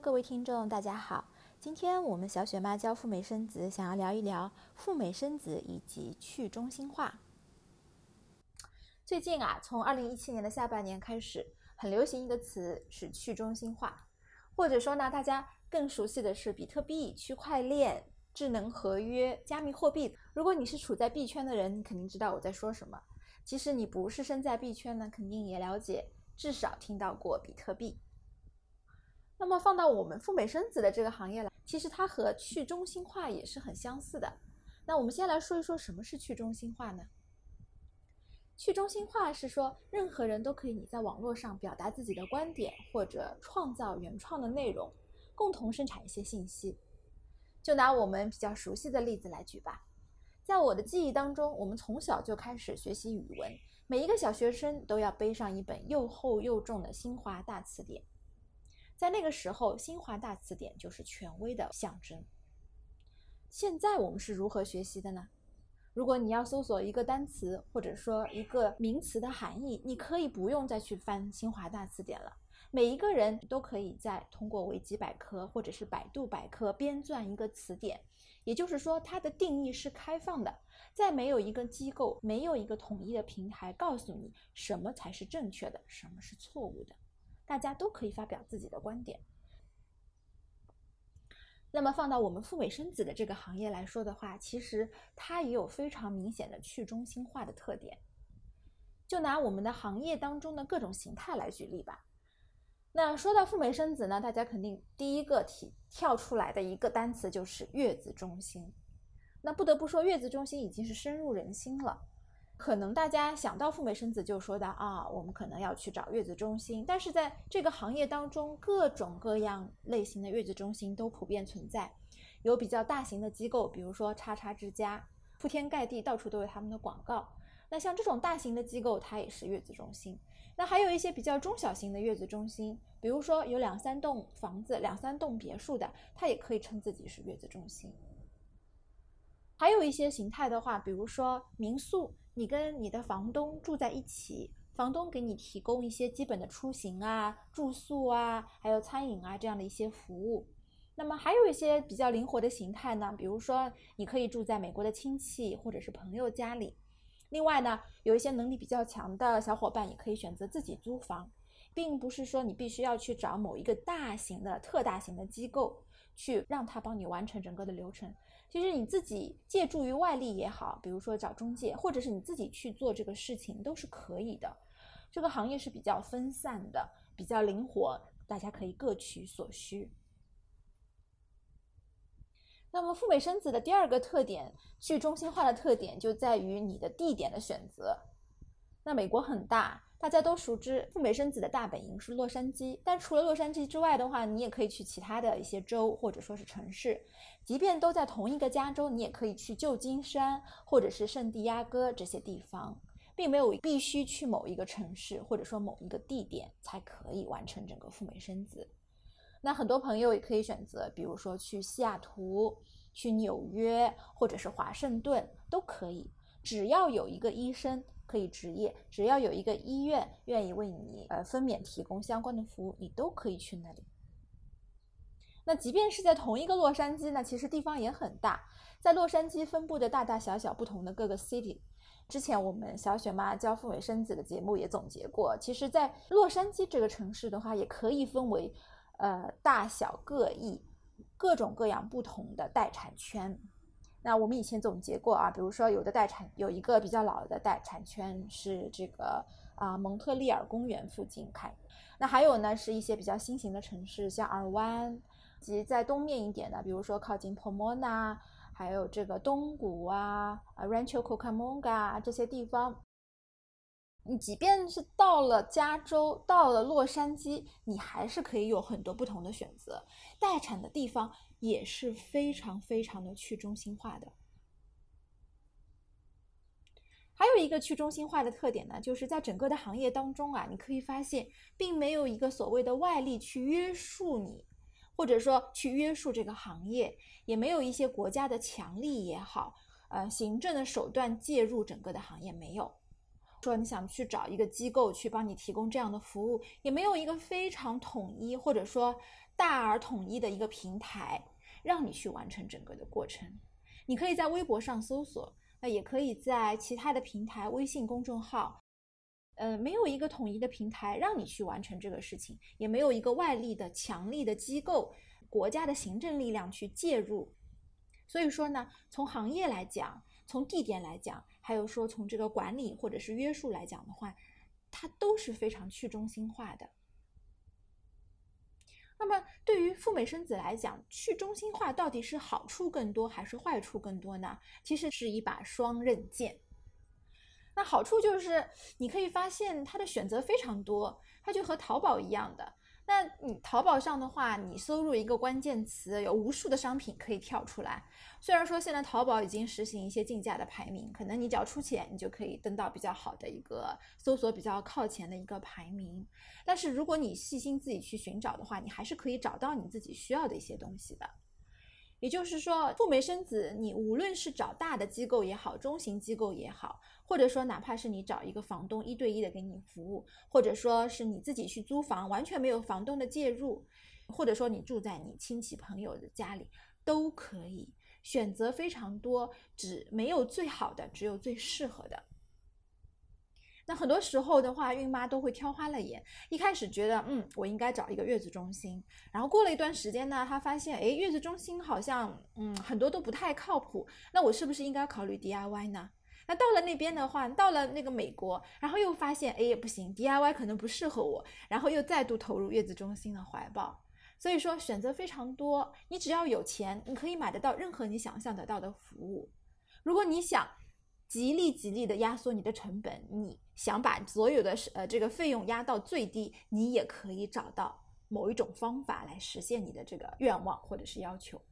各位听众，大家好。今天我们小雪妈教赴美生子，想要聊一聊赴美生子以及去中心化。最近啊，从二零一七年的下半年开始，很流行一个词是去中心化，或者说呢，大家更熟悉的是比特币、区块链、智能合约、加密货币。如果你是处在币圈的人，你肯定知道我在说什么。其实你不是身在币圈呢，肯定也了解，至少听到过比特币。那么放到我们赴美生子的这个行业来，其实它和去中心化也是很相似的。那我们先来说一说什么是去中心化呢？去中心化是说，任何人都可以你在网络上表达自己的观点，或者创造原创的内容，共同生产一些信息。就拿我们比较熟悉的例子来举吧。在我的记忆当中，我们从小就开始学习语文，每一个小学生都要背上一本又厚又重的新华大词典。在那个时候，新华大词典就是权威的象征。现在我们是如何学习的呢？如果你要搜索一个单词或者说一个名词的含义，你可以不用再去翻新华大词典了。每一个人都可以在通过维基百科或者是百度百科编撰一个词典，也就是说，它的定义是开放的，在没有一个机构、没有一个统一的平台告诉你什么才是正确的，什么是错误的。大家都可以发表自己的观点。那么放到我们赴美生子的这个行业来说的话，其实它也有非常明显的去中心化的特点。就拿我们的行业当中的各种形态来举例吧。那说到赴美生子呢，大家肯定第一个提跳出来的一个单词就是月子中心。那不得不说，月子中心已经是深入人心了。可能大家想到赴美生子就说的啊，我们可能要去找月子中心，但是在这个行业当中，各种各样类型的月子中心都普遍存在，有比较大型的机构，比如说叉叉之家，铺天盖地，到处都有他们的广告。那像这种大型的机构，它也是月子中心。那还有一些比较中小型的月子中心，比如说有两三栋房子、两三栋别墅的，它也可以称自己是月子中心。还有一些形态的话，比如说民宿，你跟你的房东住在一起，房东给你提供一些基本的出行啊、住宿啊，还有餐饮啊这样的一些服务。那么还有一些比较灵活的形态呢，比如说你可以住在美国的亲戚或者是朋友家里。另外呢，有一些能力比较强的小伙伴也可以选择自己租房，并不是说你必须要去找某一个大型的、特大型的机构去让他帮你完成整个的流程。其实你自己借助于外力也好，比如说找中介，或者是你自己去做这个事情都是可以的。这个行业是比较分散的，比较灵活，大家可以各取所需。那么赴美生子的第二个特点，去中心化的特点就在于你的地点的选择。那美国很大。大家都熟知赴美生子的大本营是洛杉矶，但除了洛杉矶之外的话，你也可以去其他的一些州或者说是城市。即便都在同一个加州，你也可以去旧金山或者是圣地亚哥这些地方，并没有必须去某一个城市或者说某一个地点才可以完成整个赴美生子。那很多朋友也可以选择，比如说去西雅图、去纽约或者是华盛顿都可以，只要有一个医生。可以执业，只要有一个医院愿意为你呃分娩提供相关的服务，你都可以去那里。那即便是在同一个洛杉矶呢，其实地方也很大，在洛杉矶分布的大大小小不同的各个 city。之前我们小雪妈教赴美生子的节目也总结过，其实，在洛杉矶这个城市的话，也可以分为呃大小各异、各种各样不同的待产圈。那我们以前总结过啊，比如说有的待产有一个比较老的待产圈是这个啊蒙特利尔公园附近开，那还有呢是一些比较新型的城市，像尔湾及在东面一点的，比如说靠近 Pomona，还有这个东谷啊啊 Rancho Cucamonga 这些地方。你即便是到了加州，到了洛杉矶，你还是可以有很多不同的选择。待产的地方也是非常非常的去中心化的。还有一个去中心化的特点呢，就是在整个的行业当中啊，你可以发现，并没有一个所谓的外力去约束你，或者说去约束这个行业，也没有一些国家的强力也好，呃，行政的手段介入整个的行业没有。说你想去找一个机构去帮你提供这样的服务，也没有一个非常统一或者说大而统一的一个平台，让你去完成整个的过程。你可以在微博上搜索，那也可以在其他的平台、微信公众号。呃，没有一个统一的平台让你去完成这个事情，也没有一个外力的强力的机构、国家的行政力量去介入。所以说呢，从行业来讲，从地点来讲，还有说从这个管理或者是约束来讲的话，它都是非常去中心化的。那么对于赴美生子来讲，去中心化到底是好处更多还是坏处更多呢？其实是一把双刃剑。那好处就是，你可以发现它的选择非常多，它就和淘宝一样的。那你淘宝上的话，你搜入一个关键词，有无数的商品可以跳出来。虽然说现在淘宝已经实行一些竞价的排名，可能你只要出钱，你就可以登到比较好的一个搜索比较靠前的一个排名。但是如果你细心自己去寻找的话，你还是可以找到你自己需要的一些东西的。也就是说，赴美生子，你无论是找大的机构也好，中型机构也好，或者说哪怕是你找一个房东一对一的给你服务，或者说是你自己去租房，完全没有房东的介入，或者说你住在你亲戚朋友的家里，都可以选择非常多，只没有最好的，只有最适合的。那很多时候的话，孕妈都会挑花了眼。一开始觉得，嗯，我应该找一个月子中心。然后过了一段时间呢，她发现，哎，月子中心好像，嗯，很多都不太靠谱。那我是不是应该考虑 DIY 呢？那到了那边的话，到了那个美国，然后又发现，哎，不行，DIY 可能不适合我。然后又再度投入月子中心的怀抱。所以说，选择非常多。你只要有钱，你可以买得到任何你想象得到的服务。如果你想，极力极力的压缩你的成本，你想把所有的呃这个费用压到最低，你也可以找到某一种方法来实现你的这个愿望或者是要求。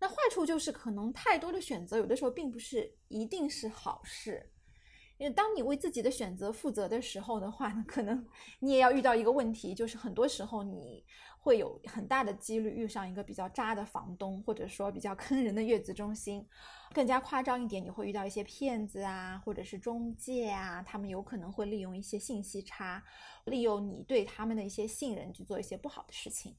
那坏处就是可能太多的选择，有的时候并不是一定是好事。因为当你为自己的选择负责的时候的话呢，可能你也要遇到一个问题，就是很多时候你会有很大的几率遇上一个比较渣的房东，或者说比较坑人的月子中心。更加夸张一点，你会遇到一些骗子啊，或者是中介啊，他们有可能会利用一些信息差，利用你对他们的一些信任去做一些不好的事情。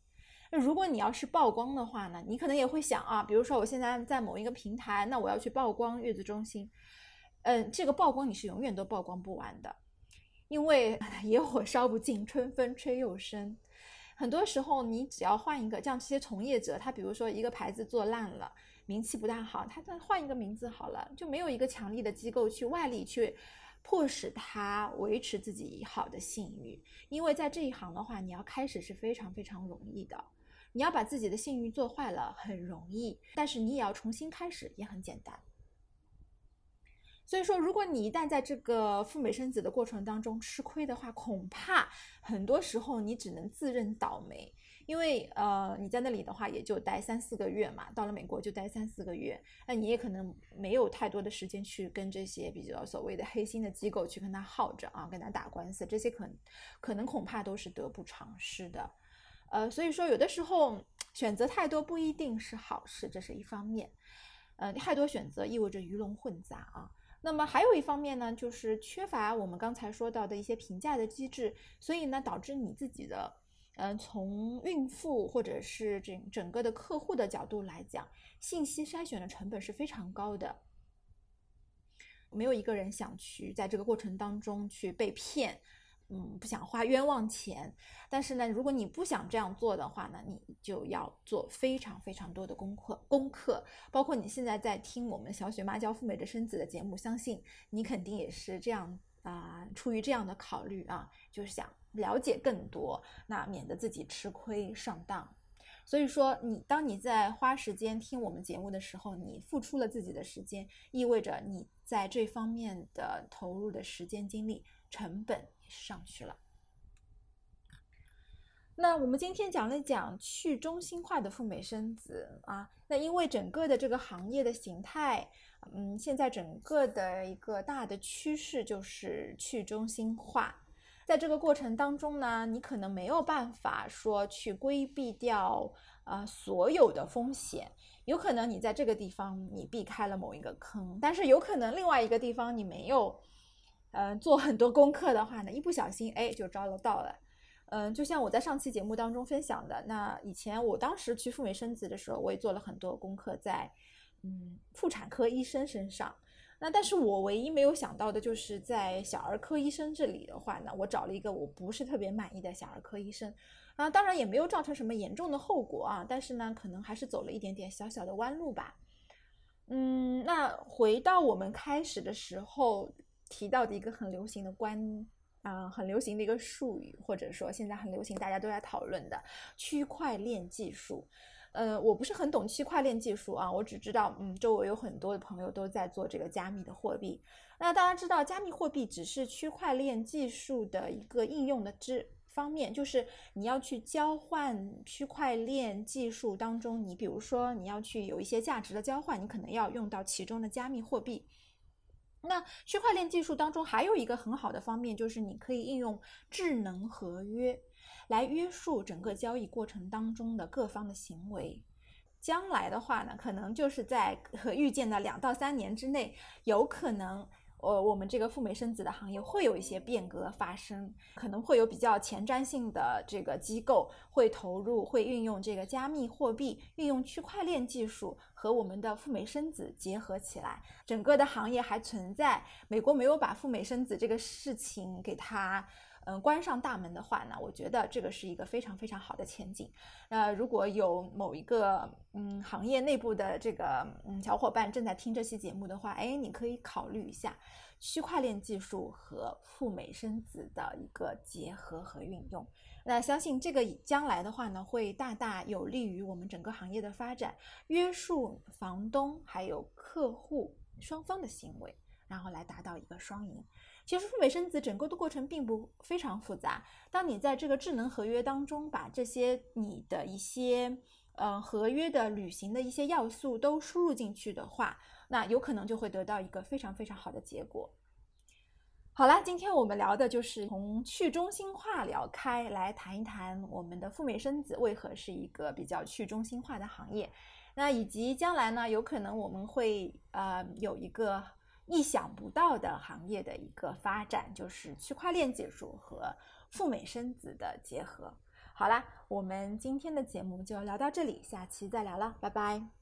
那如果你要是曝光的话呢，你可能也会想啊，比如说我现在在某一个平台，那我要去曝光月子中心。嗯，这个曝光你是永远都曝光不完的，因为 野火烧不尽，春风吹又生。很多时候，你只要换一个，像这些从业者，他比如说一个牌子做烂了，名气不大好，他再换一个名字好了，就没有一个强力的机构去外力去迫使他维持自己好的信誉。因为在这一行的话，你要开始是非常非常容易的，你要把自己的信誉做坏了很容易，但是你也要重新开始也很简单。所以说，如果你一旦在这个赴美生子的过程当中吃亏的话，恐怕很多时候你只能自认倒霉，因为呃你在那里的话也就待三四个月嘛，到了美国就待三四个月，那你也可能没有太多的时间去跟这些比较所谓的黑心的机构去跟他耗着啊，跟他打官司，这些可可能恐怕都是得不偿失的，呃，所以说有的时候选择太多不一定是好事，这是一方面，呃，太多选择意味着鱼龙混杂啊。那么还有一方面呢，就是缺乏我们刚才说到的一些评价的机制，所以呢，导致你自己的，嗯，从孕妇或者是整整个的客户的角度来讲，信息筛选的成本是非常高的，没有一个人想去在这个过程当中去被骗。嗯，不想花冤枉钱，但是呢，如果你不想这样做的话呢，你就要做非常非常多的功课。功课包括你现在在听我们小雪妈教赴美的生子的节目，相信你肯定也是这样啊，出于这样的考虑啊，就是想了解更多，那免得自己吃亏上当。所以说，你当你在花时间听我们节目的时候，你付出了自己的时间，意味着你在这方面的投入的时间精力成本。上去了。那我们今天讲了讲去中心化的赴美生子啊，那因为整个的这个行业的形态，嗯，现在整个的一个大的趋势就是去中心化。在这个过程当中呢，你可能没有办法说去规避掉啊所有的风险，有可能你在这个地方你避开了某一个坑，但是有可能另外一个地方你没有。嗯，做很多功课的话呢，一不小心哎就招了道了，嗯，就像我在上期节目当中分享的，那以前我当时去赴美生子的时候，我也做了很多功课在，嗯，妇产科医生身上。那但是我唯一没有想到的就是在小儿科医生这里的话呢，我找了一个我不是特别满意的小儿科医生，啊，当然也没有造成什么严重的后果啊，但是呢，可能还是走了一点点小小的弯路吧。嗯，那回到我们开始的时候提到的一个很流行的观啊，很流行的一个术语，或者说现在很流行，大家都在讨论的区块链技术。呃，我不是很懂区块链技术啊，我只知道，嗯，周围有很多的朋友都在做这个加密的货币。那大家知道，加密货币只是区块链技术的一个应用的之方面，就是你要去交换区块链技术当中，你比如说你要去有一些价值的交换，你可能要用到其中的加密货币。那区块链技术当中还有一个很好的方面，就是你可以应用智能合约。来约束整个交易过程当中的各方的行为，将来的话呢，可能就是在可预见的两到三年之内，有可能，呃，我们这个赴美生子的行业会有一些变革发生，可能会有比较前瞻性的这个机构会投入，会运用这个加密货币，运用区块链技术和我们的赴美生子结合起来，整个的行业还存在，美国没有把赴美生子这个事情给它。嗯，关上大门的话呢，我觉得这个是一个非常非常好的前景。那如果有某一个嗯行业内部的这个嗯小伙伴正在听这期节目的话，哎，你可以考虑一下区块链技术和赴美生子的一个结合和运用。那相信这个将来的话呢，会大大有利于我们整个行业的发展，约束房东还有客户双方的行为，然后来达到一个双赢。其实赴美生子整个的过程并不非常复杂。当你在这个智能合约当中把这些你的一些呃合约的履行的一些要素都输入进去的话，那有可能就会得到一个非常非常好的结果。好了，今天我们聊的就是从去中心化聊开来谈一谈我们的赴美生子为何是一个比较去中心化的行业，那以及将来呢，有可能我们会呃有一个。意想不到的行业的一个发展，就是区块链技术和赴美生子的结合。好啦，我们今天的节目就聊到这里，下期再聊了，拜拜。